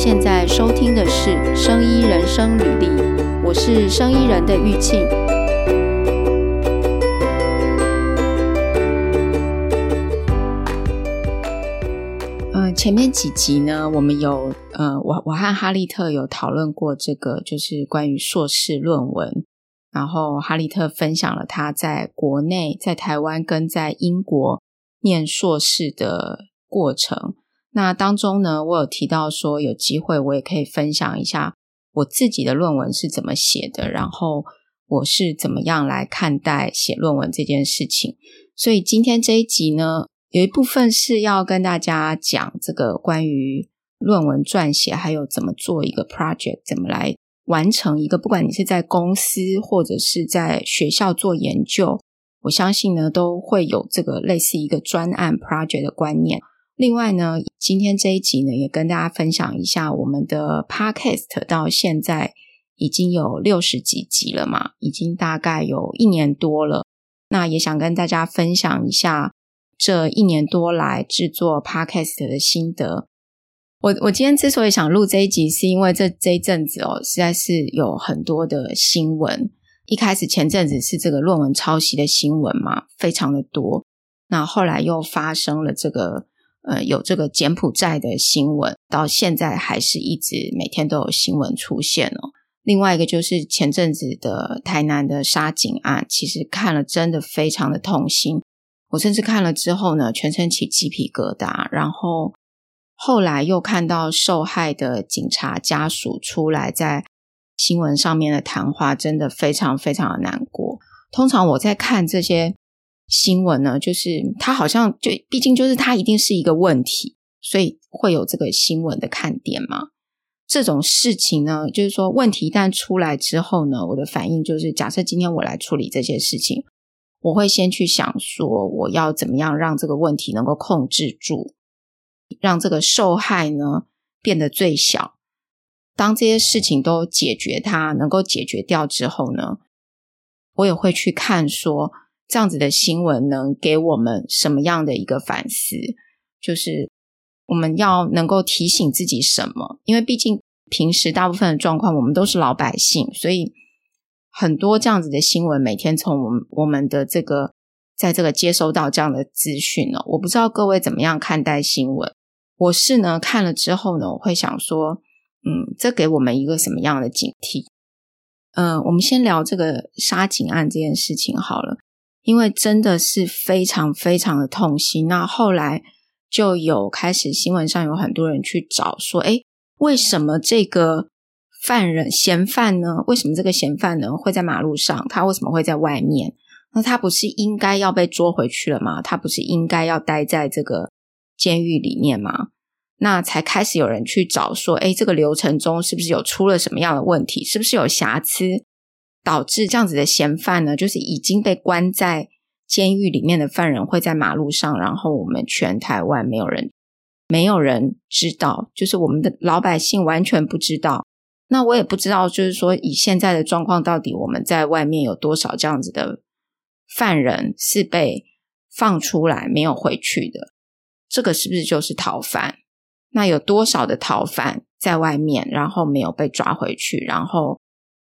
现在收听的是《生医人生履历》，我是生医人的玉庆。嗯、前面几集呢，我们有呃，我我和哈利特有讨论过这个，就是关于硕士论文。然后哈利特分享了他在国内、在台湾跟在英国念硕士的过程。那当中呢，我有提到说，有机会我也可以分享一下我自己的论文是怎么写的，然后我是怎么样来看待写论文这件事情。所以今天这一集呢，有一部分是要跟大家讲这个关于论文撰写，还有怎么做一个 project，怎么来完成一个，不管你是在公司或者是在学校做研究，我相信呢都会有这个类似一个专案 project 的观念。另外呢，今天这一集呢，也跟大家分享一下我们的 Podcast 到现在已经有六十几集了嘛，已经大概有一年多了。那也想跟大家分享一下这一年多来制作 Podcast 的心得。我我今天之所以想录这一集，是因为这这一阵子哦，实在是有很多的新闻。一开始前阵子是这个论文抄袭的新闻嘛，非常的多。那后来又发生了这个。呃，有这个柬埔寨的新闻，到现在还是一直每天都有新闻出现哦。另外一个就是前阵子的台南的杀警案，其实看了真的非常的痛心。我甚至看了之后呢，全身起鸡皮疙瘩。然后后来又看到受害的警察家属出来在新闻上面的谈话，真的非常非常的难过。通常我在看这些。新闻呢，就是它好像就毕竟就是它一定是一个问题，所以会有这个新闻的看点嘛。这种事情呢，就是说问题一旦出来之后呢，我的反应就是，假设今天我来处理这些事情，我会先去想说，我要怎么样让这个问题能够控制住，让这个受害呢变得最小。当这些事情都解决它，能够解决掉之后呢，我也会去看说。这样子的新闻能给我们什么样的一个反思？就是我们要能够提醒自己什么？因为毕竟平时大部分的状况，我们都是老百姓，所以很多这样子的新闻，每天从我们我们的这个在这个接收到这样的资讯呢，我不知道各位怎么样看待新闻。我是呢看了之后呢，我会想说，嗯，这给我们一个什么样的警惕？嗯、我们先聊这个杀警案这件事情好了。因为真的是非常非常的痛心，那后来就有开始新闻上有很多人去找说，诶，为什么这个犯人嫌犯呢？为什么这个嫌犯呢会在马路上？他为什么会在外面？那他不是应该要被捉回去了吗？他不是应该要待在这个监狱里面吗？那才开始有人去找说，诶，这个流程中是不是有出了什么样的问题？是不是有瑕疵？导致这样子的嫌犯呢，就是已经被关在监狱里面的犯人会在马路上，然后我们全台湾没有人，没有人知道，就是我们的老百姓完全不知道。那我也不知道，就是说以现在的状况，到底我们在外面有多少这样子的犯人是被放出来没有回去的？这个是不是就是逃犯？那有多少的逃犯在外面，然后没有被抓回去，然后？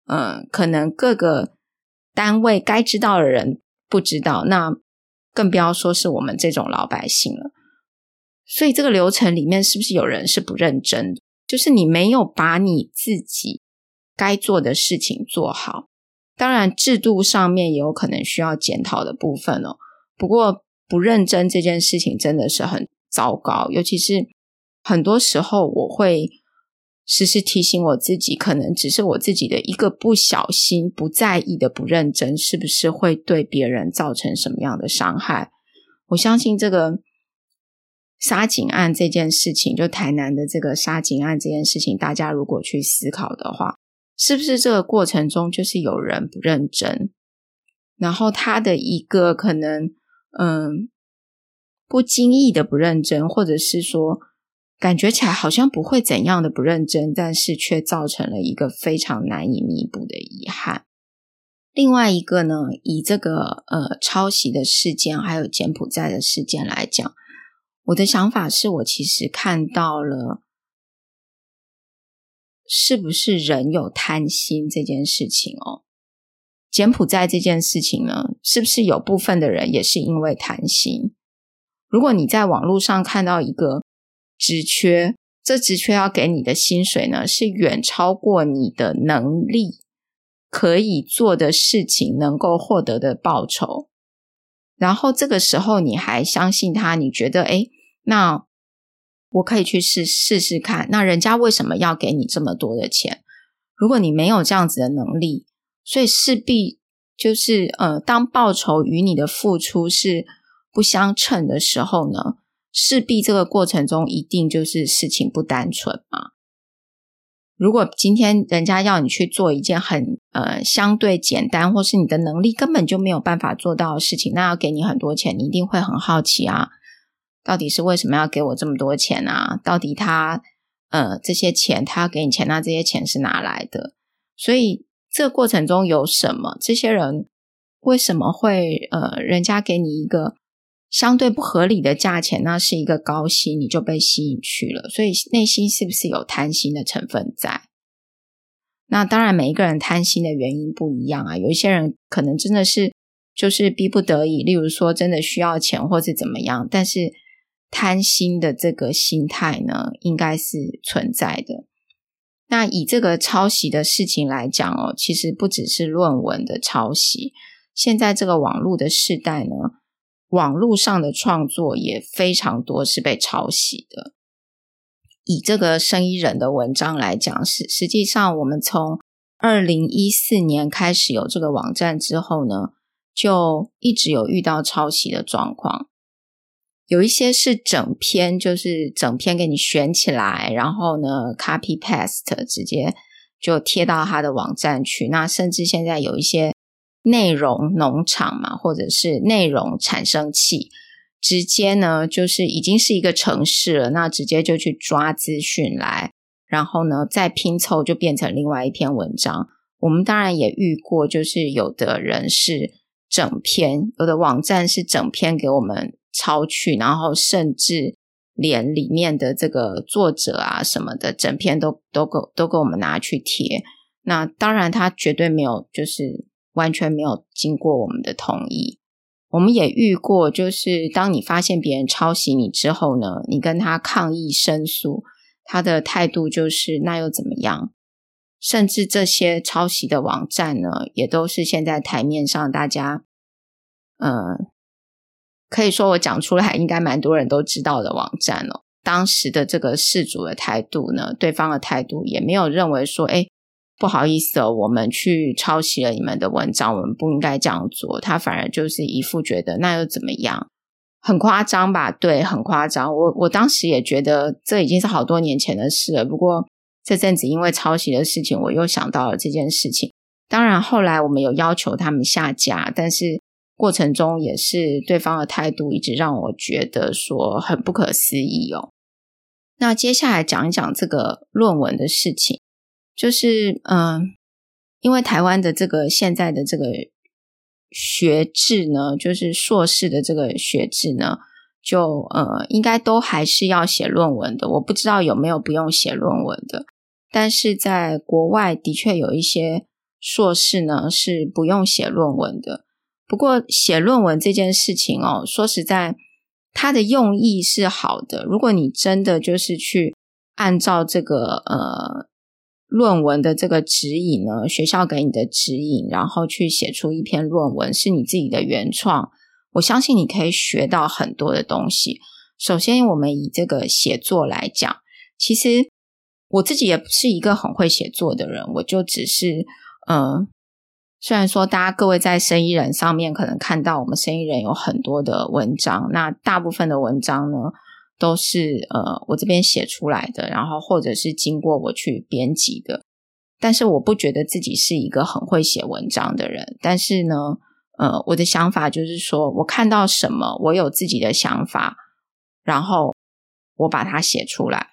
嗯，可能各个单位该知道的人不知道，那更不要说是我们这种老百姓了。所以这个流程里面是不是有人是不认真的？就是你没有把你自己该做的事情做好。当然，制度上面也有可能需要检讨的部分哦。不过，不认真这件事情真的是很糟糕，尤其是很多时候我会。时时提醒我自己，可能只是我自己的一个不小心、不在意的不认真，是不是会对别人造成什么样的伤害？我相信这个杀警案这件事情，就台南的这个杀警案这件事情，大家如果去思考的话，是不是这个过程中就是有人不认真，然后他的一个可能嗯不经意的不认真，或者是说。感觉起来好像不会怎样的不认真，但是却造成了一个非常难以弥补的遗憾。另外一个呢，以这个呃抄袭的事件还有柬埔寨的事件来讲，我的想法是我其实看到了是不是人有贪心这件事情哦。柬埔寨这件事情呢，是不是有部分的人也是因为贪心？如果你在网络上看到一个职缺，这职缺要给你的薪水呢，是远超过你的能力可以做的事情能够获得的报酬，然后这个时候你还相信他，你觉得诶，那我可以去试试试看。那人家为什么要给你这么多的钱？如果你没有这样子的能力，所以势必就是呃，当报酬与你的付出是不相称的时候呢，势必这个过程中一定就是事情不单纯嘛。如果今天人家要你去做一件很呃相对简单，或是你的能力根本就没有办法做到的事情，那要给你很多钱，你一定会很好奇啊，到底是为什么要给我这么多钱啊？到底他呃这些钱他要给你钱，那这些钱是哪来的？所以这个过程中有什么？这些人为什么会呃人家给你一个？相对不合理的价钱，那是一个高薪，你就被吸引去了。所以内心是不是有贪心的成分在？那当然，每一个人贪心的原因不一样啊。有一些人可能真的是就是逼不得已，例如说真的需要钱或是怎么样。但是贪心的这个心态呢，应该是存在的。那以这个抄袭的事情来讲哦，其实不只是论文的抄袭，现在这个网络的时代呢。网络上的创作也非常多是被抄袭的。以这个生意人的文章来讲，实实际上我们从二零一四年开始有这个网站之后呢，就一直有遇到抄袭的状况。有一些是整篇，就是整篇给你选起来，然后呢，copy paste 直接就贴到他的网站去。那甚至现在有一些。内容农场嘛，或者是内容产生器，直接呢就是已经是一个城市了，那直接就去抓资讯来，然后呢再拼凑就变成另外一篇文章。我们当然也遇过，就是有的人是整篇，有的网站是整篇给我们抄去，然后甚至连里面的这个作者啊什么的，整篇都都给都给我们拿去贴。那当然他绝对没有就是。完全没有经过我们的同意，我们也遇过，就是当你发现别人抄袭你之后呢，你跟他抗议申诉，他的态度就是那又怎么样？甚至这些抄袭的网站呢，也都是现在台面上大家，呃，可以说我讲出来，应该蛮多人都知道的网站哦。当时的这个事主的态度呢，对方的态度也没有认为说，哎。不好意思哦，我们去抄袭了你们的文章，我们不应该这样做。他反而就是一副觉得那又怎么样，很夸张吧？对，很夸张。我我当时也觉得这已经是好多年前的事了。不过这阵子因为抄袭的事情，我又想到了这件事情。当然后来我们有要求他们下架，但是过程中也是对方的态度一直让我觉得说很不可思议哦。那接下来讲一讲这个论文的事情。就是嗯，因为台湾的这个现在的这个学制呢，就是硕士的这个学制呢，就呃，应该都还是要写论文的。我不知道有没有不用写论文的，但是在国外的确有一些硕士呢是不用写论文的。不过写论文这件事情哦，说实在，它的用意是好的。如果你真的就是去按照这个呃。论文的这个指引呢，学校给你的指引，然后去写出一篇论文，是你自己的原创。我相信你可以学到很多的东西。首先，我们以这个写作来讲，其实我自己也不是一个很会写作的人，我就只是，嗯、虽然说大家各位在生意人上面可能看到我们生意人有很多的文章，那大部分的文章呢，都是呃，我这边写出来的，然后或者是经过我去编辑的。但是我不觉得自己是一个很会写文章的人。但是呢，呃，我的想法就是说，我看到什么，我有自己的想法，然后我把它写出来。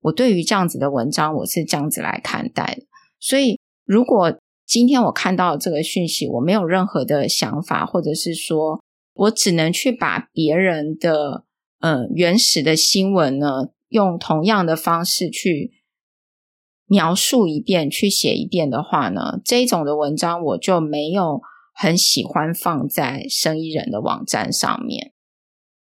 我对于这样子的文章，我是这样子来看待的。所以，如果今天我看到这个讯息，我没有任何的想法，或者是说我只能去把别人的。嗯，原始的新闻呢，用同样的方式去描述一遍，去写一遍的话呢，这种的文章我就没有很喜欢放在生意人的网站上面。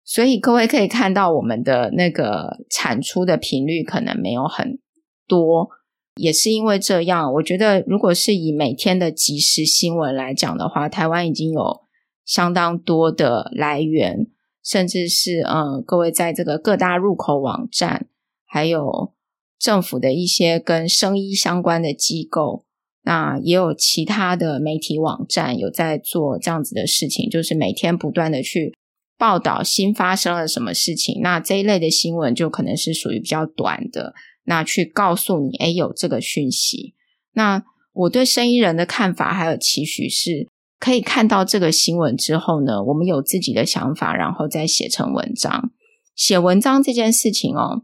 所以各位可以看到，我们的那个产出的频率可能没有很多，也是因为这样。我觉得，如果是以每天的即时新闻来讲的话，台湾已经有相当多的来源，甚至是嗯，各位在这个各大入口网站，还有。政府的一些跟生医相关的机构，那也有其他的媒体网站有在做这样子的事情，就是每天不断的去报道新发生了什么事情。那这一类的新闻就可能是属于比较短的，那去告诉你，诶，有这个讯息。那我对生意人的看法还有期许是，可以看到这个新闻之后呢，我们有自己的想法，然后再写成文章。写文章这件事情哦。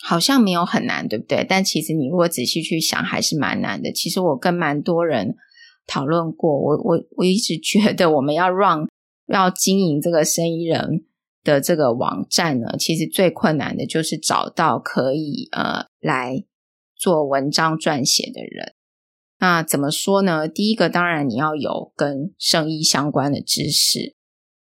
好像没有很难，对不对？但其实你如果仔细去想，还是蛮难的。其实我跟蛮多人讨论过，我我我一直觉得我们要让要经营这个生意人的这个网站呢，其实最困难的就是找到可以呃来做文章撰写的人。那怎么说呢？第一个当然你要有跟生意相关的知识，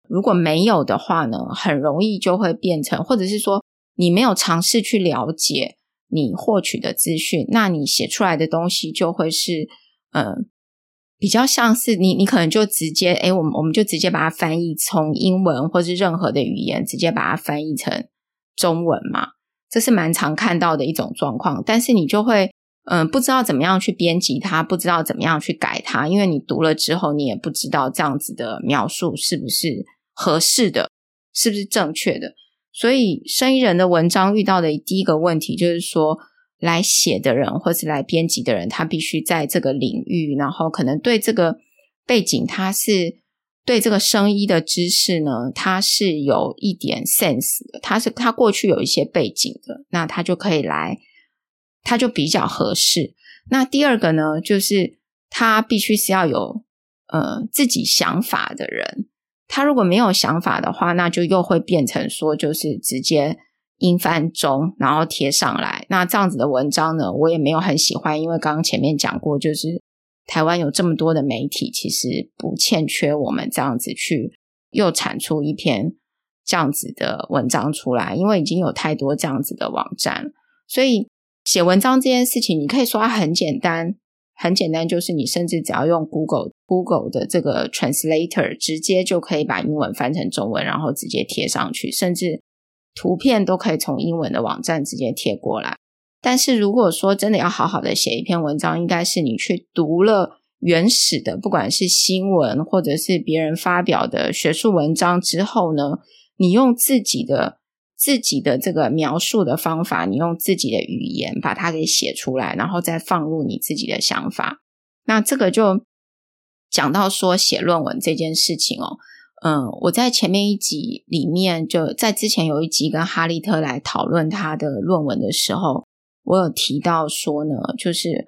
如果没有的话呢，很容易就会变成，或者是说。你没有尝试去了解你获取的资讯，那你写出来的东西就会是，呃，比较像是你，你可能就直接，诶，我们我们就直接把它翻译，从英文或是任何的语言直接把它翻译成中文嘛，这是蛮常看到的一种状况。但是你就会，嗯、不知道怎么样去编辑它，不知道怎么样去改它，因为你读了之后，你也不知道这样子的描述是不是合适的，是不是正确的。所以，生意人的文章遇到的第一个问题就是说，来写的人或是来编辑的人，他必须在这个领域，然后可能对这个背景，他是对这个生意的知识呢，他是有一点 sense 的，他是他过去有一些背景的，那他就可以来，他就比较合适。那第二个呢，就是他必须是要有呃自己想法的人。他如果没有想法的话，那就又会变成说，就是直接英翻中，然后贴上来。那这样子的文章呢，我也没有很喜欢，因为刚刚前面讲过，就是台湾有这么多的媒体，其实不欠缺我们这样子去又产出一篇这样子的文章出来，因为已经有太多这样子的网站，所以写文章这件事情，你可以说它很简单。很简单，就是你甚至只要用 Google Google 的这个 Translator，直接就可以把英文翻成中文，然后直接贴上去，甚至图片都可以从英文的网站直接贴过来。但是如果说真的要好好的写一篇文章，应该是你去读了原始的，不管是新闻或者是别人发表的学术文章之后呢，你用自己的。自己的这个描述的方法，你用自己的语言把它给写出来，然后再放入你自己的想法。那这个就讲到说写论文这件事情哦。嗯，我在前面一集里面，就在之前有一集跟哈利特来讨论他的论文的时候，我有提到说呢，就是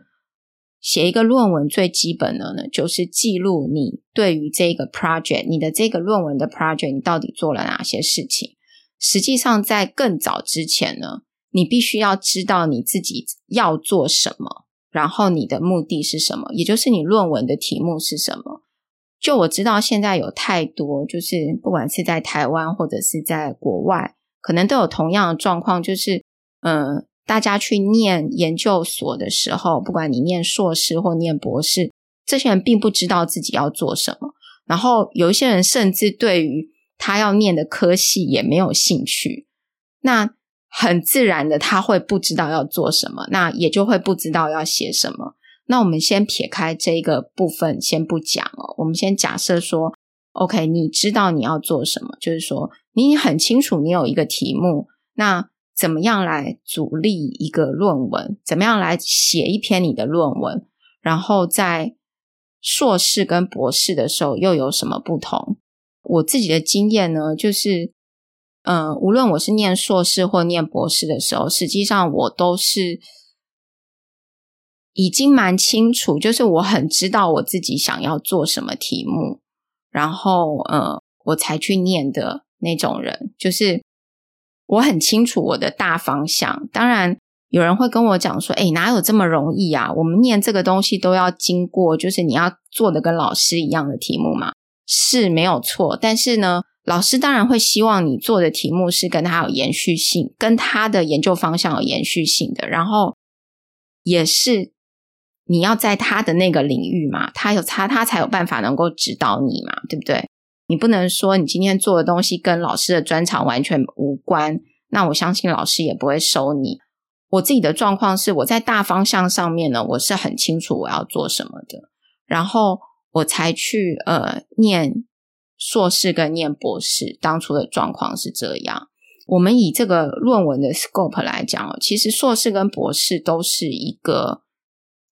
写一个论文最基本的呢，就是记录你对于这个 project，你的这个论文的 project，你到底做了哪些事情。实际上，在更早之前呢，你必须要知道你自己要做什么，然后你的目的是什么，也就是你论文的题目是什么。就我知道，现在有太多，就是不管是在台湾或者是在国外，可能都有同样的状况，就是嗯，大家去念研究所的时候，不管你念硕士或念博士，这些人并不知道自己要做什么，然后有一些人甚至对于他要念的科系也没有兴趣，那很自然的他会不知道要做什么，那也就会不知道要写什么。那我们先撇开这个部分，先不讲哦。我们先假设说，OK，你知道你要做什么，就是说你很清楚你有一个题目，那怎么样来组立一个论文？怎么样来写一篇你的论文？然后在硕士跟博士的时候又有什么不同？我自己的经验呢，就是，嗯、呃，无论我是念硕士或念博士的时候，实际上我都是已经蛮清楚，就是我很知道我自己想要做什么题目，然后，呃，我才去念的那种人，就是我很清楚我的大方向。当然，有人会跟我讲说：“诶，哪有这么容易啊？我们念这个东西都要经过，就是你要做的跟老师一样的题目嘛，是没有错。但是呢，老师当然会希望你做的题目是跟他有延续性，跟他的研究方向有延续性的，然后也是你要在他的那个领域嘛，他有他，他才有办法能够指导你嘛，对不对？你不能说你今天做的东西跟老师的专长完全无关，那我相信老师也不会收你。”我自己的状况是，我在大方向上面呢，我是很清楚我要做什么的，然后我才去呃念硕士跟念博士。当初的状况是这样。我们以这个论文的 scope 来讲，其实硕士跟博士都是一个，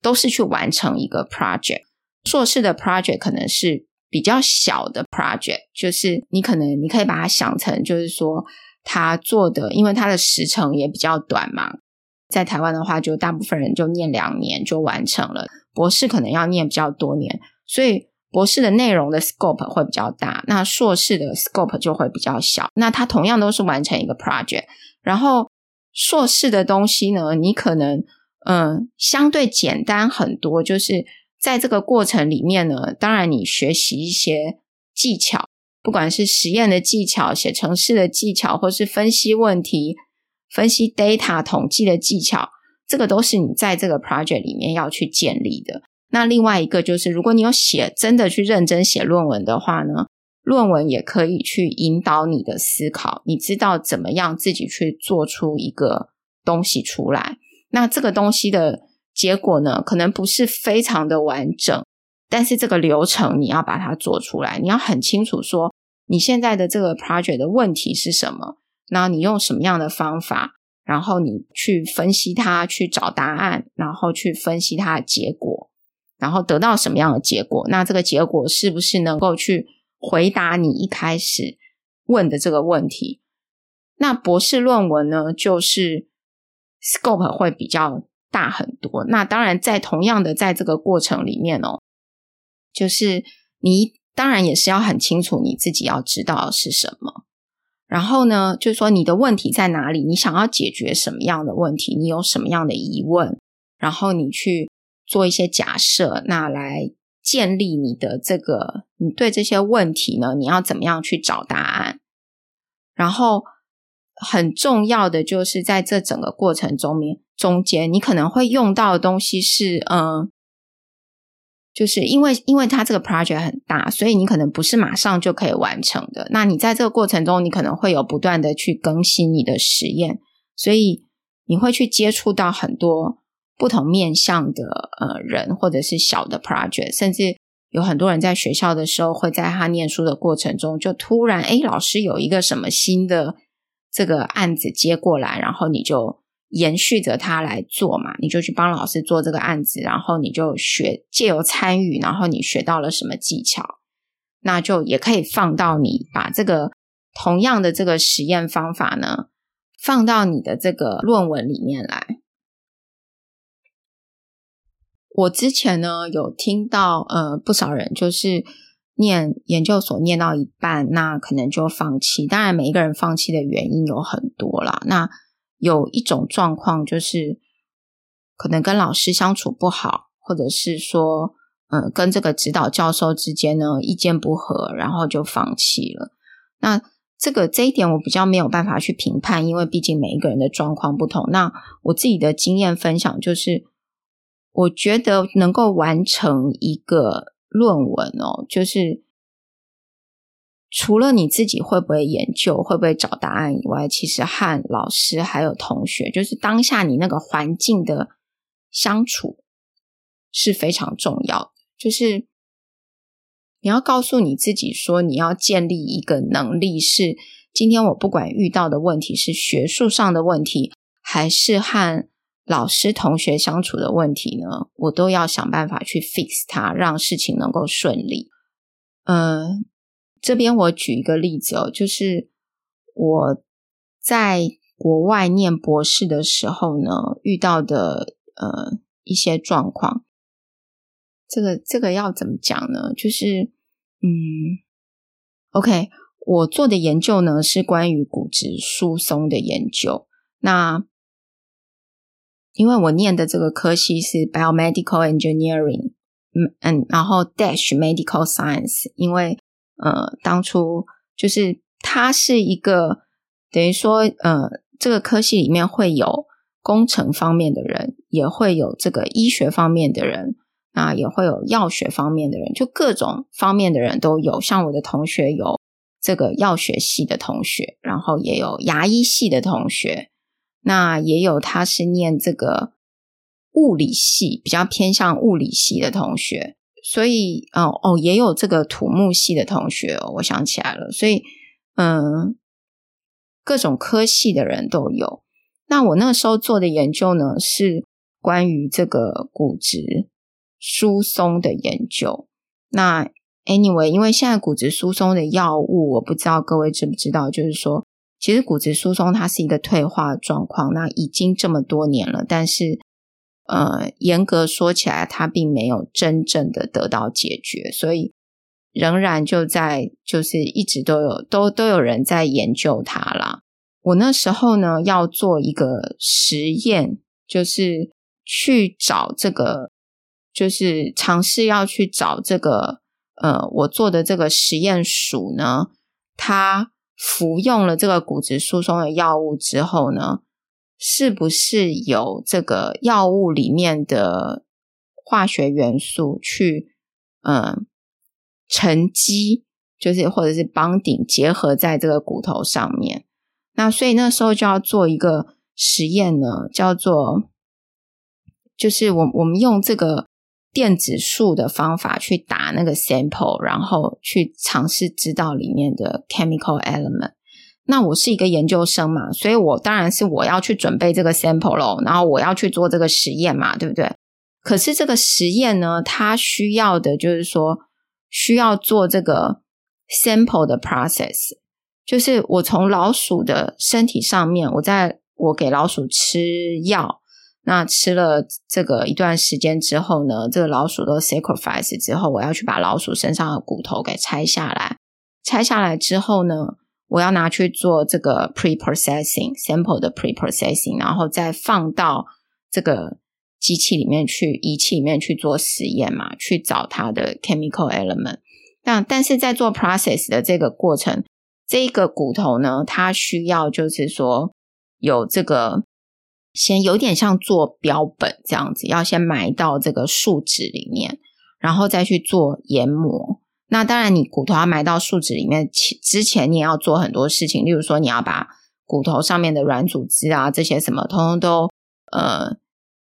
都是去完成一个 project。硕士的 project 可能是比较小的 project，就是你可能你可以把它想成，就是说他做的，因为他的时程也比较短嘛。在台湾的话，就大部分人就念两年就完成了。博士可能要念比较多年，所以博士的内容的 scope 会比较大，那硕士的 scope 就会比较小。那它同样都是完成一个 project，然后硕士的东西呢，你可能嗯相对简单很多，就是在这个过程里面呢，当然你学习一些技巧，不管是实验的技巧、写程式的技巧，或是分析问题。分析 data 统计的技巧，这个都是你在这个 project 里面要去建立的。那另外一个就是，如果你有写真的去认真写论文的话呢，论文也可以去引导你的思考，你知道怎么样自己去做出一个东西出来。那这个东西的结果呢，可能不是非常的完整，但是这个流程你要把它做出来，你要很清楚说你现在的这个 project 的问题是什么。那你用什么样的方法，然后你去分析它，去找答案，然后去分析它的结果，然后得到什么样的结果？那这个结果是不是能够去回答你一开始问的这个问题？那博士论文呢，就是 scope 会比较大很多。那当然，在同样的在这个过程里面哦，就是你当然也是要很清楚你自己要知道是什么。然后呢，就是说你的问题在哪里？你想要解决什么样的问题？你有什么样的疑问？然后你去做一些假设，那来建立你的这个，你对这些问题呢，你要怎么样去找答案？然后很重要的就是在这整个过程中面中间，你可能会用到的东西是，嗯。就是因为因为它这个 project 很大，所以你可能不是马上就可以完成的。那你在这个过程中，你可能会有不断的去更新你的实验，所以你会去接触到很多不同面向的呃人，或者是小的 project，甚至有很多人在学校的时候会在他念书的过程中，就突然诶，老师有一个什么新的这个案子接过来，然后你就。延续着他来做嘛，你就去帮老师做这个案子，然后你就学，借由参与，然后你学到了什么技巧，那就也可以放到你把这个同样的这个实验方法呢，放到你的这个论文里面来。我之前呢有听到呃不少人就是念研究所念到一半，那可能就放弃。当然，每一个人放弃的原因有很多啦，那。有一种状况就是，可能跟老师相处不好，或者是说，嗯，跟这个指导教授之间呢意见不合，然后就放弃了。那这个这一点我比较没有办法去评判，因为毕竟每一个人的状况不同。那我自己的经验分享就是，我觉得能够完成一个论文哦，就是。除了你自己会不会研究、会不会找答案以外，其实和老师还有同学，就是当下你那个环境的相处是非常重要。就是你要告诉你自己说，你要建立一个能力，是今天我不管遇到的问题是学术上的问题，还是和老师、同学相处的问题呢，我都要想办法去 fix 它，让事情能够顺利。嗯。这边我举一个例子哦，就是我在国外念博士的时候呢，遇到的呃一些状况。这个这个要怎么讲呢？就是嗯，OK，我做的研究呢是关于骨质疏松的研究。那因为我念的这个科系是 biomedical engineering，嗯嗯，然后 dash medical science，因为呃，当初就是它是一个等于说呃，这个科系里面会有工程方面的人，也会有这个医学方面的人，啊也会有药学方面的人，就各种方面的人都有。像我的同学有这个药学系的同学，然后也有牙医系的同学。那也有，他是念这个物理系，比较偏向物理系的同学，所以哦哦，也有这个土木系的同学哦，我想起来了，所以嗯，各种科系的人都有。那我那时候做的研究呢，是关于这个骨质疏松的研究。那 anyway，因为现在骨质疏松的药物，我不知道各位知不知道，就是说。其实骨质疏松它是一个退化状况，那已经这么多年了，但是呃，严格说起来，它并没有真正的得到解决，所以仍然就在就是一直都有都都有人在研究它啦。我那时候呢要做一个实验，就是去找这个，就是尝试要去找这个呃，我做的这个实验鼠呢，它。服用了这个骨质疏松的药物之后呢，是不是有这个药物里面的化学元素去嗯沉积，就是或者是 bonding 结合在这个骨头上面？那所以那时候就要做一个实验呢，叫做就是我我们用这个。电子数的方法去打那个 sample，然后去尝试知道里面的 chemical element。那我是一个研究生嘛，所以我当然是我要去准备这个 sample 咯，然后我要去做这个实验嘛，对不对？可是这个实验呢，它需要的就是说需要做这个 sample 的 process，就是我从老鼠的身体上面，我在我给老鼠吃药。那吃了这个一段时间之后呢，这个老鼠都 sacrifice 之后，我要去把老鼠身上的骨头给拆下来。拆下来之后呢，我要拿去做这个 pre-processing sample 的 pre-processing，然后再放到这个机器里面去，仪器里面去做实验嘛，去找它的 chemical element。那但是在做 process 的这个过程，这个骨头呢，它需要就是说有这个。先有点像做标本这样子，要先埋到这个树脂里面，然后再去做研磨。那当然，你骨头要埋到树脂里面之前，你也要做很多事情，例如说，你要把骨头上面的软组织啊，这些什么，通通都呃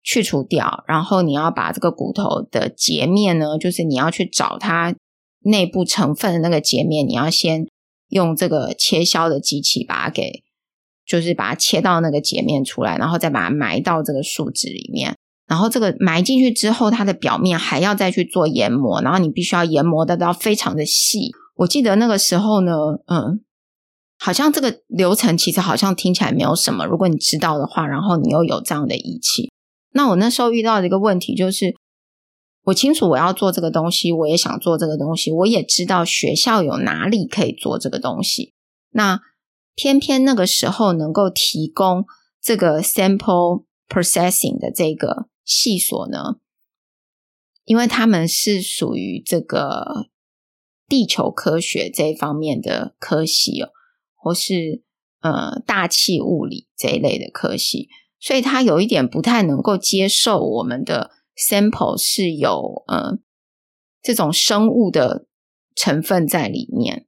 去除掉。然后你要把这个骨头的截面呢，就是你要去找它内部成分的那个截面，你要先用这个切削的机器把它给。就是把它切到那个截面出来，然后再把它埋到这个树脂里面。然后这个埋进去之后，它的表面还要再去做研磨，然后你必须要研磨得到非常的细。我记得那个时候呢，嗯，好像这个流程其实好像听起来没有什么。如果你知道的话，然后你又有这样的仪器，那我那时候遇到的一个问题就是，我清楚我要做这个东西，我也想做这个东西，我也知道学校有哪里可以做这个东西。那偏偏那个时候能够提供这个 sample processing 的这个系所呢，因为他们是属于这个地球科学这一方面的科系哦，或是呃大气物理这一类的科系，所以他有一点不太能够接受我们的 sample 是有呃这种生物的成分在里面。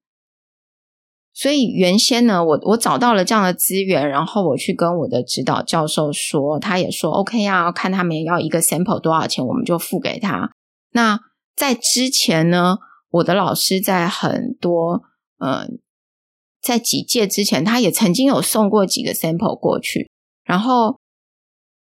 所以原先呢，我我找到了这样的资源，然后我去跟我的指导教授说，他也说 OK 啊，看他们要一个 sample 多少钱，我们就付给他。那在之前呢，我的老师在很多呃，在几届之前，他也曾经有送过几个 sample 过去，然后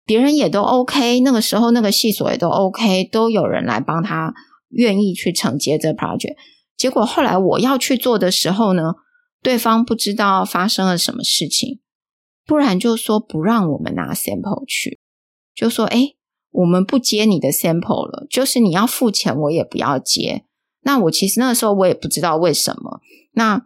别人也都 OK，那个时候那个系所也都 OK，都有人来帮他愿意去承接这 project。结果后来我要去做的时候呢，对方不知道发生了什么事情，不然就说不让我们拿 sample 去，就说诶，我们不接你的 sample 了，就是你要付钱，我也不要接。那我其实那个时候我也不知道为什么。那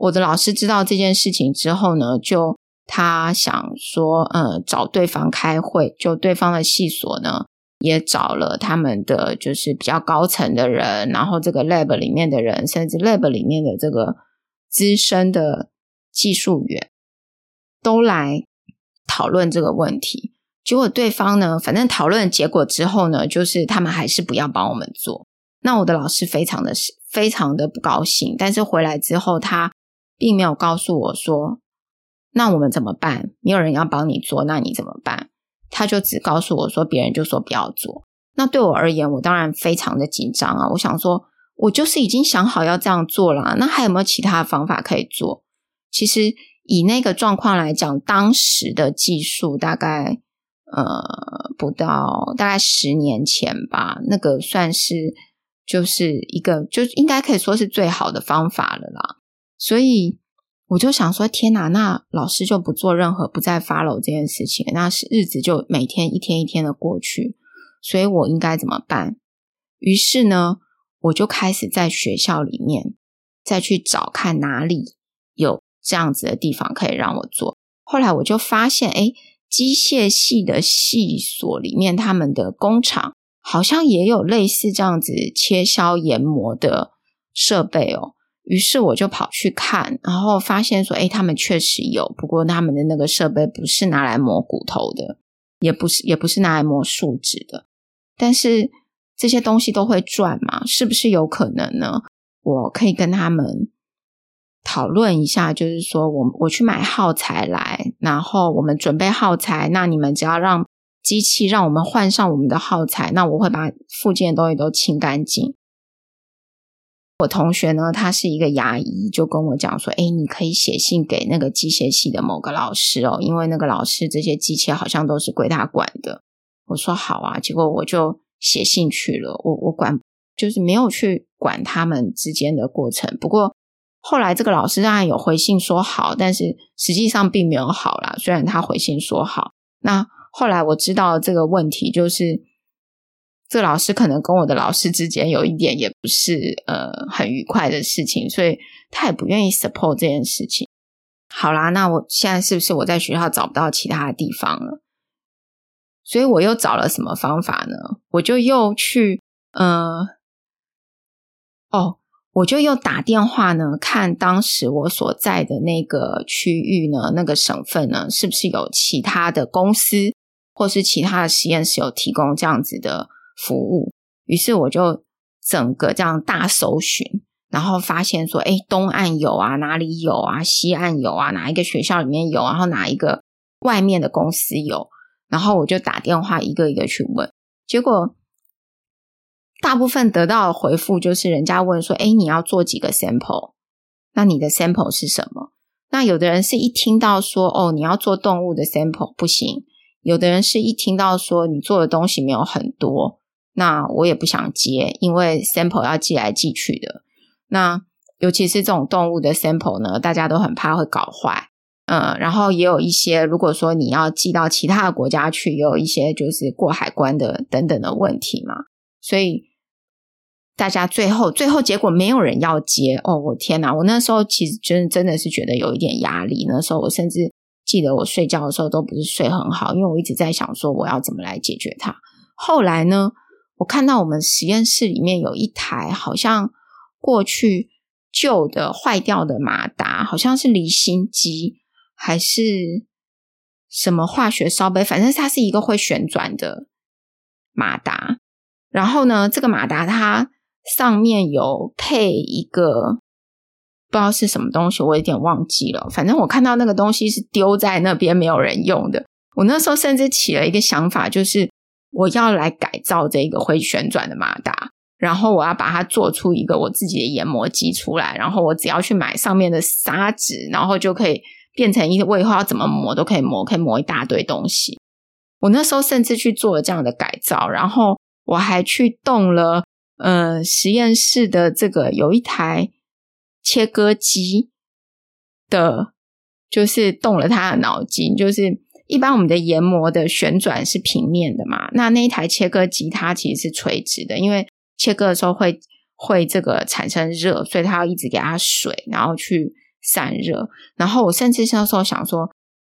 我的老师知道这件事情之后呢，就他想说，呃，找对方开会，就对方的系所呢，也找了他们的就是比较高层的人，然后这个 lab 里面的人，甚至 lab 里面的这个资深的技术员，都来讨论这个问题。结果对方呢，反正讨论结果之后呢，就是他们还是不要帮我们做。那我的老师非常的非常的不高兴，但是回来之后，他并没有告诉我说。那我们怎么办？没有人要帮你做，那你怎么办？他就只告诉我说，别人就说不要做。那对我而言，我当然非常的紧张啊！我想说，我就是已经想好要这样做了，那还有没有其他方法可以做？其实以那个状况来讲，当时的技术大概呃不到大概十年前吧，那个算是就是一个就应该可以说是最好的方法了啦。所以。我就想说，天哪，那老师就不做任何不再 follow 这件事情，那是日子就每天一天一天的过去，所以我应该怎么办？于是呢，我就开始在学校里面再去找看哪里有这样子的地方可以让我做。后来我就发现，诶，机械系的系所里面，他们的工厂好像也有类似这样子切削研磨的设备哦。于是我就跑去看，然后发现说，诶，他们确实有，不过他们的那个设备不是拿来磨骨头的，也不是，也不是拿来磨树脂的。但是这些东西都会转嘛，是不是有可能呢？我可以跟他们讨论一下，就是说我我去买耗材来，然后我们准备耗材，那你们只要让机器让我们换上我们的耗材，那我会把附近的东西都清干净。我同学呢，他是一个牙医，就跟我讲说：“诶，你可以写信给那个机械系的某个老师哦，因为那个老师这些机器好像都是归他管的。”我说：“好啊。”结果我就写信去了，我我管就是没有去管他们之间的过程。不过后来这个老师当然有回信说好，但是实际上并没有好啦。虽然他回信说好，那后来我知道这个问题就是。这老师可能跟我的老师之间有一点也不是呃很愉快的事情，所以他也不愿意 support 这件事情。好啦，那我现在是不是我在学校找不到其他的地方了？所以我又找了什么方法呢？我就又去呃哦，我就又打电话呢，看当时我所在的那个区域呢，那个省份呢，是不是有其他的公司或是其他的实验室有提供这样子的。服务，于是我就整个这样大搜寻，然后发现说，哎，东岸有啊，哪里有啊，西岸有啊，哪一个学校里面有，然后哪一个外面的公司有，然后我就打电话一个一个去问，结果大部分得到的回复就是人家问说，哎，你要做几个 sample？那你的 sample 是什么？那有的人是一听到说，哦，你要做动物的 sample 不行，有的人是一听到说你做的东西没有很多。那我也不想接，因为 sample 要寄来寄去的。那尤其是这种动物的 sample 呢，大家都很怕会搞坏。嗯，然后也有一些，如果说你要寄到其他的国家去，也有一些就是过海关的等等的问题嘛。所以大家最后最后结果没有人要接。哦，我天哪！我那时候其实真真的是觉得有一点压力。那时候我甚至记得我睡觉的时候都不是睡很好，因为我一直在想说我要怎么来解决它。后来呢？我看到我们实验室里面有一台好像过去旧的坏掉的马达，好像是离心机还是什么化学烧杯，反正它是一个会旋转的马达。然后呢，这个马达它上面有配一个不知道是什么东西，我有点忘记了。反正我看到那个东西是丢在那边没有人用的。我那时候甚至起了一个想法，就是。我要来改造这个会旋转的马达，然后我要把它做出一个我自己的研磨机出来，然后我只要去买上面的砂纸，然后就可以变成一个，我以后要怎么磨都可以磨，可以磨一大堆东西。我那时候甚至去做了这样的改造，然后我还去动了，呃，实验室的这个有一台切割机的，就是动了他的脑筋，就是。一般我们的研磨的旋转是平面的嘛，那那一台切割机它其实是垂直的，因为切割的时候会会这个产生热，所以它要一直给它水，然后去散热。然后我甚至那时候想说，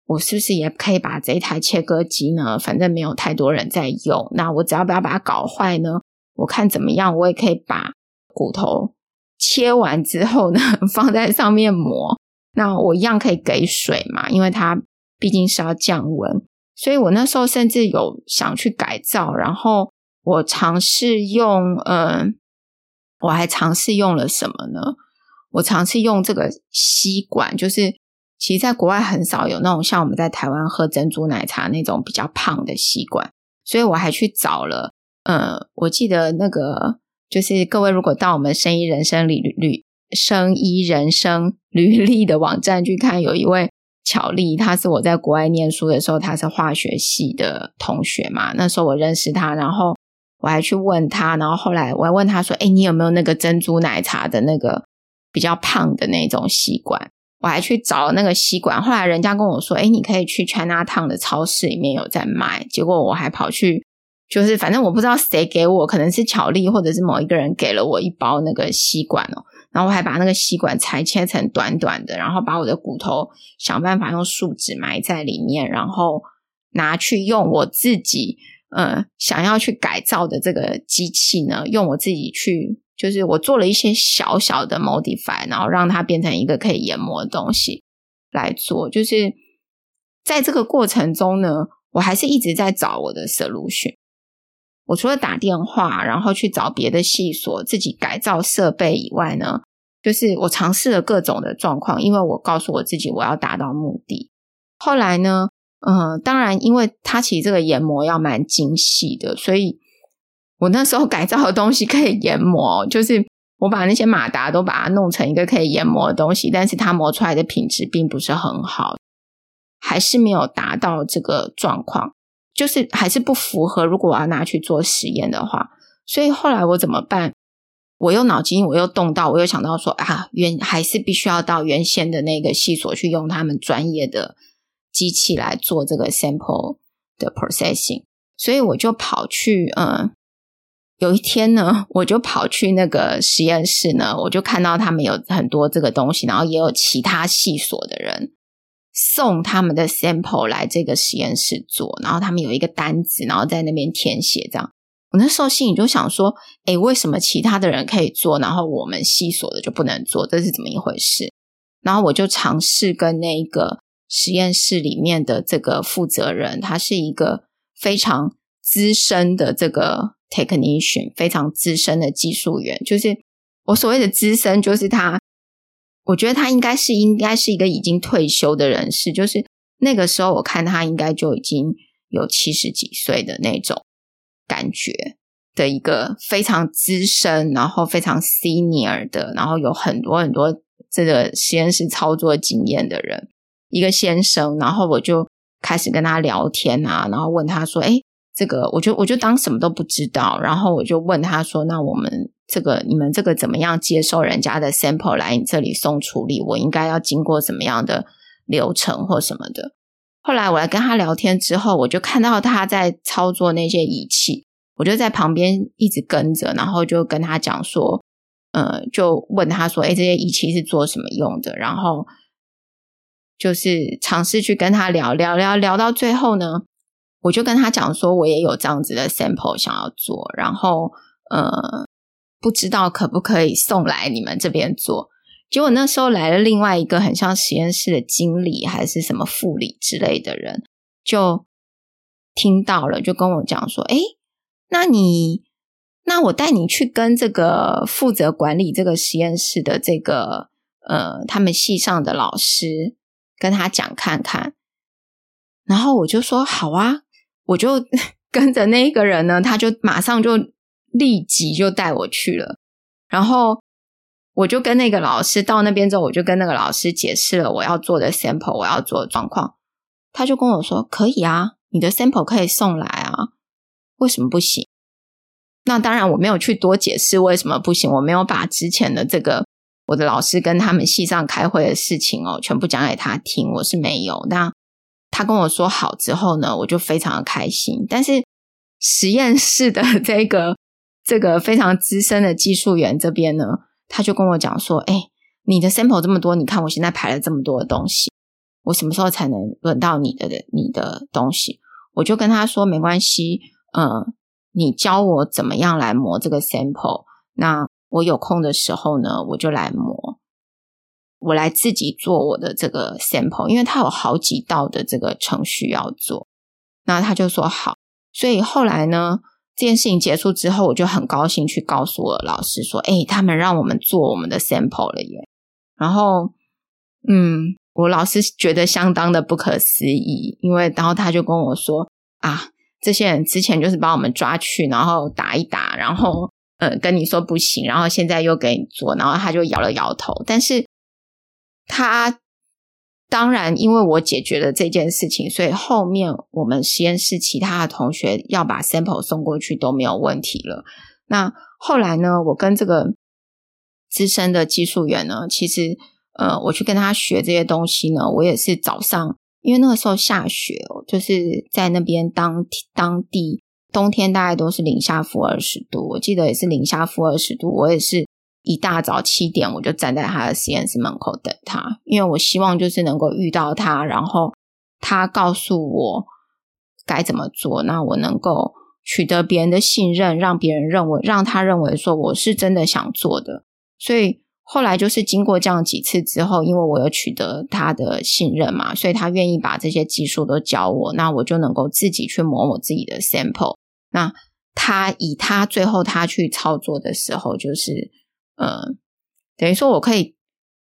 我是不是也可以把这一台切割机呢？反正没有太多人在用，那我只要不要把它搞坏呢？我看怎么样，我也可以把骨头切完之后呢，放在上面磨。那我一样可以给水嘛，因为它毕竟是要降温。所以我那时候甚至有想去改造，然后我尝试用，嗯，我还尝试用了什么呢？我尝试用这个吸管，就是其实在国外很少有那种像我们在台湾喝珍珠奶茶那种比较胖的吸管，所以我还去找了，嗯，我记得那个就是各位如果到我们生医人生履履生医人生履历的网站去看，有一位。巧丽，她是我在国外念书的时候，她是化学系的同学嘛。那时候我认识他，然后我还去问他，然后后来我还问他说：“哎，你有没有那个珍珠奶茶的那个比较胖的那种吸管？”我还去找那个吸管，后来人家跟我说：“哎，你可以去 Chinatown 的超市里面有在卖。”结果我还跑去，就是反正我不知道谁给我，可能是巧丽或者是某一个人给了我一包那个吸管哦。然后我还把那个吸管裁切成短短的，然后把我的骨头想办法用树脂埋在里面，然后拿去用我自己呃想要去改造的这个机器呢，用我自己去，就是我做了一些小小的 modify，然后让它变成一个可以研磨的东西来做。就是在这个过程中呢，我还是一直在找我的 solution。我除了打电话，然后去找别的系所自己改造设备以外呢，就是我尝试了各种的状况，因为我告诉我自己我要达到目的。后来呢，嗯，当然，因为它其实这个研磨要蛮精细的，所以我那时候改造的东西可以研磨，就是我把那些马达都把它弄成一个可以研磨的东西，但是它磨出来的品质并不是很好，还是没有达到这个状况。就是还是不符合，如果我要拿去做实验的话，所以后来我怎么办？我又脑筋我又动到，我又想到说啊，原还是必须要到原先的那个系所去用他们专业的机器来做这个 sample 的 processing，所以我就跑去，嗯，有一天呢，我就跑去那个实验室呢，我就看到他们有很多这个东西，然后也有其他系所的人。送他们的 sample 来这个实验室做，然后他们有一个单子，然后在那边填写。这样，我那时候心里就想说：“诶，为什么其他的人可以做，然后我们系所的就不能做？这是怎么一回事？”然后我就尝试跟那个实验室里面的这个负责人，他是一个非常资深的这个 technician，非常资深的技术员。就是我所谓的资深，就是他。我觉得他应该是应该是一个已经退休的人士，就是那个时候我看他应该就已经有七十几岁的那种感觉的一个非常资深，然后非常 senior 的，然后有很多很多这个实验室操作经验的人，一个先生。然后我就开始跟他聊天啊，然后问他说：“哎，这个我就我就当什么都不知道。”然后我就问他说：“那我们？”这个你们这个怎么样接受人家的 sample 来你这里送处理？我应该要经过什么样的流程或什么的？后来我来跟他聊天之后，我就看到他在操作那些仪器，我就在旁边一直跟着，然后就跟他讲说，呃，就问他说，哎，这些仪器是做什么用的？然后就是尝试去跟他聊聊聊聊到最后呢，我就跟他讲说，我也有这样子的 sample 想要做，然后呃。不知道可不可以送来你们这边做？结果那时候来了另外一个很像实验室的经理还是什么副理之类的人，就听到了，就跟我讲说：“诶，那你，那我带你去跟这个负责管理这个实验室的这个呃，他们系上的老师跟他讲看看。”然后我就说：“好啊！”我就 跟着那个人呢，他就马上就。立即就带我去了，然后我就跟那个老师到那边之后，我就跟那个老师解释了我要做的 sample，我要做的状况。他就跟我说：“可以啊，你的 sample 可以送来啊，为什么不行？”那当然我没有去多解释为什么不行，我没有把之前的这个我的老师跟他们系上开会的事情哦，全部讲给他听，我是没有。那他跟我说好之后呢，我就非常的开心。但是实验室的 这个。这个非常资深的技术员这边呢，他就跟我讲说：“哎，你的 sample 这么多，你看我现在排了这么多的东西，我什么时候才能轮到你的你的东西？我就跟他说没关系，嗯，你教我怎么样来磨这个 sample，那我有空的时候呢，我就来磨，我来自己做我的这个 sample，因为他有好几道的这个程序要做，那他就说好，所以后来呢，这件事情结束之后，我就很高兴去告诉我老师说，诶，他们让我们做我们的 sample 了耶，然后，嗯。我老师觉得相当的不可思议，因为然后他就跟我说啊，这些人之前就是把我们抓去，然后打一打，然后呃跟你说不行，然后现在又给你做，然后他就摇了摇头。但是他当然因为我解决了这件事情，所以后面我们实验室其他的同学要把 sample 送过去都没有问题了。那后来呢，我跟这个资深的技术员呢，其实。呃，我去跟他学这些东西呢，我也是早上，因为那个时候下雪哦，就是在那边当当地冬天大概都是零下负二十度，我记得也是零下负二十度，我也是一大早七点我就站在他的实验室门口等他，因为我希望就是能够遇到他，然后他告诉我该怎么做，那我能够取得别人的信任，让别人认为，让他认为说我是真的想做的，所以。后来就是经过这样几次之后，因为我有取得他的信任嘛，所以他愿意把这些技术都教我，那我就能够自己去磨我自己的 sample。那他以他最后他去操作的时候，就是呃，等于说我可以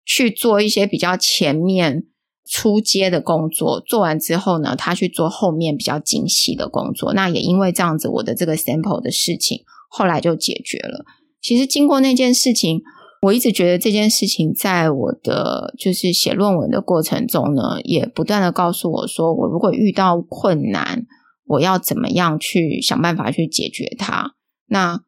去做一些比较前面出街的工作，做完之后呢，他去做后面比较精细的工作。那也因为这样子，我的这个 sample 的事情后来就解决了。其实经过那件事情。我一直觉得这件事情，在我的就是写论文的过程中呢，也不断的告诉我说，我如果遇到困难，我要怎么样去想办法去解决它。那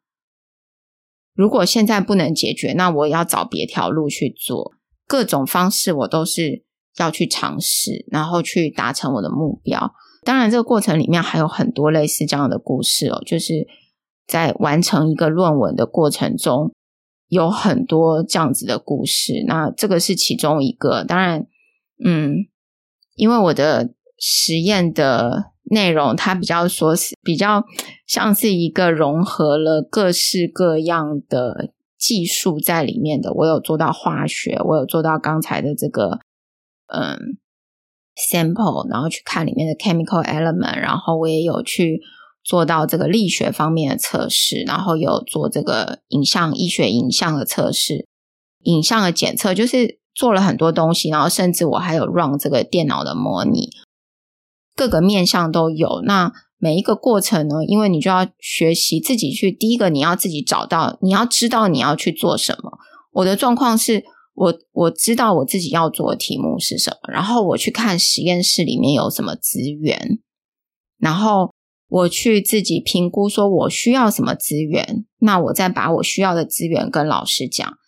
如果现在不能解决，那我也要找别条路去做。各种方式我都是要去尝试，然后去达成我的目标。当然，这个过程里面还有很多类似这样的故事哦，就是在完成一个论文的过程中。有很多这样子的故事，那这个是其中一个。当然，嗯，因为我的实验的内容，它比较说是比较像是一个融合了各式各样的技术在里面的。我有做到化学，我有做到刚才的这个，嗯，sample，然后去看里面的 chemical element，然后我也有去。做到这个力学方面的测试，然后有做这个影像医学影像的测试，影像的检测，就是做了很多东西，然后甚至我还有 run 这个电脑的模拟，各个面向都有。那每一个过程呢，因为你就要学习自己去，第一个你要自己找到，你要知道你要去做什么。我的状况是我我知道我自己要做的题目是什么，然后我去看实验室里面有什么资源，然后。我去自己评估，说我需要什么资源，那我再把我需要的资源跟老师讲。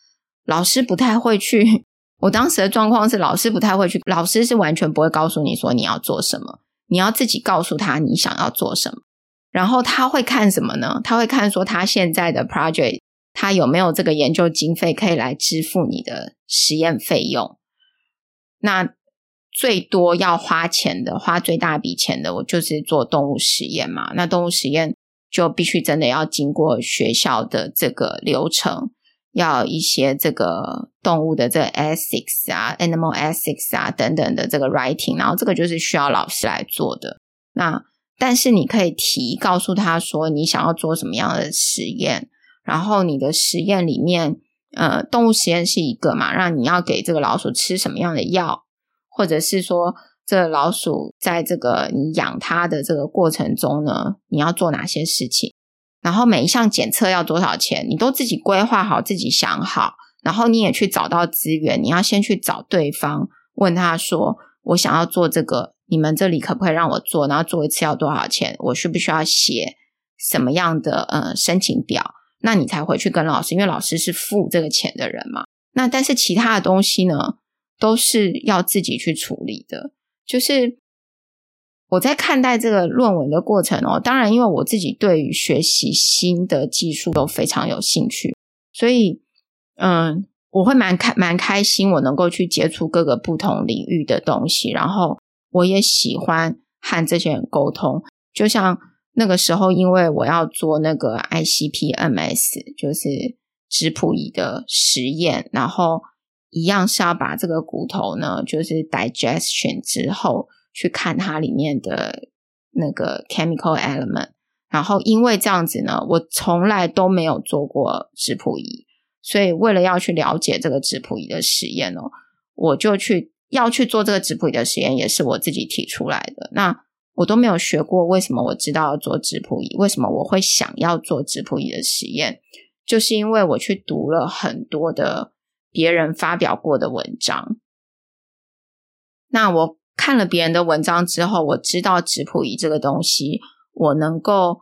老师不太会去，我当时的状况是，老师不太会去，老师是完全不会告诉你说你要做什么，你要自己告诉他你想要做什么。然后他会看什么呢？他会看说他现在的 project，他有没有这个研究经费可以来支付你的实验费用。那。最多要花钱的，花最大笔钱的，我就是做动物实验嘛。那动物实验就必须真的要经过学校的这个流程，要一些这个动物的这个 ethics 啊，animal ethics 啊等等的这个 writing，然后这个就是需要老师来做的。那但是你可以提告诉他说你想要做什么样的实验，然后你的实验里面，呃，动物实验是一个嘛，让你要给这个老鼠吃什么样的药。或者是说，这老鼠在这个你养它的这个过程中呢，你要做哪些事情？然后每一项检测要多少钱？你都自己规划好，自己想好，然后你也去找到资源。你要先去找对方，问他说：“我想要做这个，你们这里可不可以让我做？然后做一次要多少钱？我需不需要写什么样的呃申请表？那你才回去跟老师，因为老师是付这个钱的人嘛。那但是其他的东西呢？”都是要自己去处理的。就是我在看待这个论文的过程哦，当然，因为我自己对于学习新的技术都非常有兴趣，所以，嗯，我会蛮开蛮开心，我能够去接触各个不同领域的东西，然后我也喜欢和这些人沟通。就像那个时候，因为我要做那个 ICP-MS，就是质谱仪的实验，然后一样是要把这个骨头呢，就是 digestion 之后去看它里面的那个 chemical element。然后因为这样子呢，我从来都没有做过质谱仪。所以，为了要去了解这个质谱仪的实验哦，我就去要去做这个质谱仪的实验，也是我自己提出来的。那我都没有学过，为什么我知道要做质谱仪？为什么我会想要做质谱仪的实验？就是因为我去读了很多的别人发表过的文章。那我看了别人的文章之后，我知道质谱仪这个东西，我能够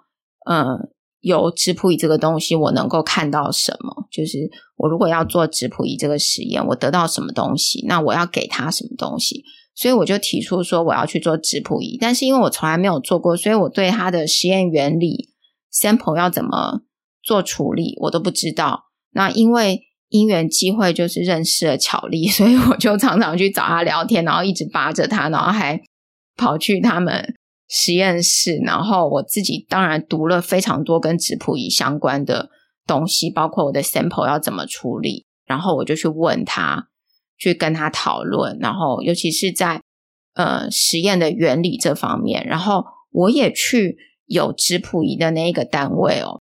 嗯。有质谱仪这个东西，我能够看到什么？就是我如果要做质谱仪这个实验，我得到什么东西？那我要给他什么东西？所以我就提出说我要去做质谱仪，但是因为我从来没有做过，所以我对它的实验原理、sample 要怎么做处理，我都不知道。那因为因缘机会，就是认识了巧丽，所以我就常常去找他聊天，然后一直扒着他，然后还跑去他们。实验室，然后我自己当然读了非常多跟质谱仪相关的东西，包括我的 sample 要怎么处理，然后我就去问他，去跟他讨论，然后尤其是在呃实验的原理这方面，然后我也去有质谱仪的那一个单位哦，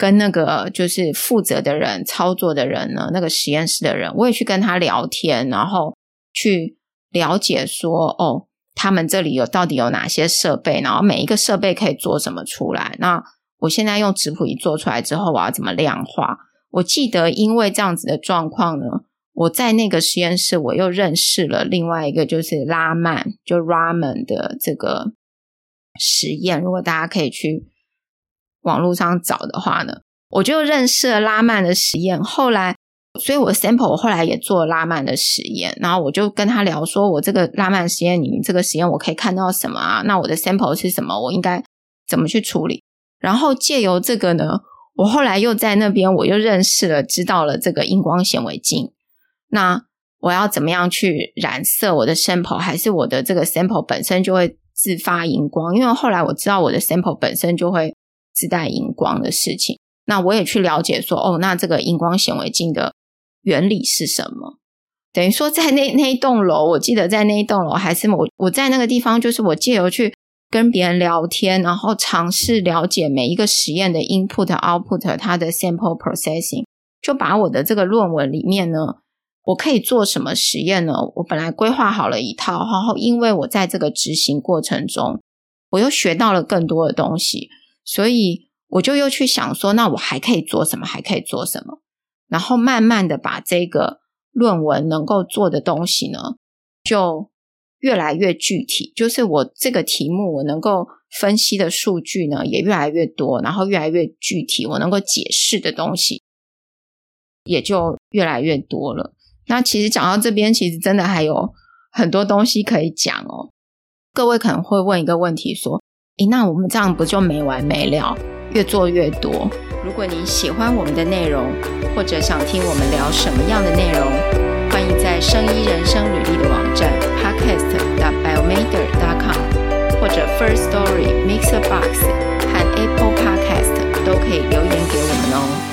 跟那个就是负责的人、操作的人呢，那个实验室的人，我也去跟他聊天，然后去了解说哦。他们这里有到底有哪些设备？然后每一个设备可以做什么出来？那我现在用质谱仪做出来之后，我要怎么量化？我记得因为这样子的状况呢，我在那个实验室，我又认识了另外一个，就是拉曼，就 Raman 的这个实验。如果大家可以去网络上找的话呢，我就认识了拉曼的实验。后来。所以，我的 sample 我后来也做了拉曼的实验，然后我就跟他聊说，我这个拉曼实验，你们这个实验我可以看到什么啊？那我的 sample 是什么？我应该怎么去处理？然后借由这个呢，我后来又在那边，我又认识了，知道了这个荧光显微镜。那我要怎么样去染色我的 sample？还是我的这个 sample 本身就会自发荧光？因为后来我知道我的 sample 本身就会自带荧光的事情，那我也去了解说，哦，那这个荧光显微镜的。原理是什么？等于说，在那那一栋楼，我记得在那一栋楼，还是我我在那个地方，就是我借由去跟别人聊天，然后尝试了解每一个实验的 input、output，它的 sample processing，就把我的这个论文里面呢，我可以做什么实验呢？我本来规划好了一套，然后因为我在这个执行过程中，我又学到了更多的东西，所以我就又去想说，那我还可以做什么？还可以做什么？然后慢慢的把这个论文能够做的东西呢，就越来越具体。就是我这个题目我能够分析的数据呢，也越来越多，然后越来越具体，我能够解释的东西也就越来越多了。那其实讲到这边，其实真的还有很多东西可以讲哦。各位可能会问一个问题说：诶，那我们这样不就没完没了，越做越多？如果你喜欢我们的内容，或者想听我们聊什么样的内容，欢迎在生医人生履历的网站 podcast. biomater. com 或者 First Story Mixer Box 和 Apple Podcast 都可以留言给我们哦。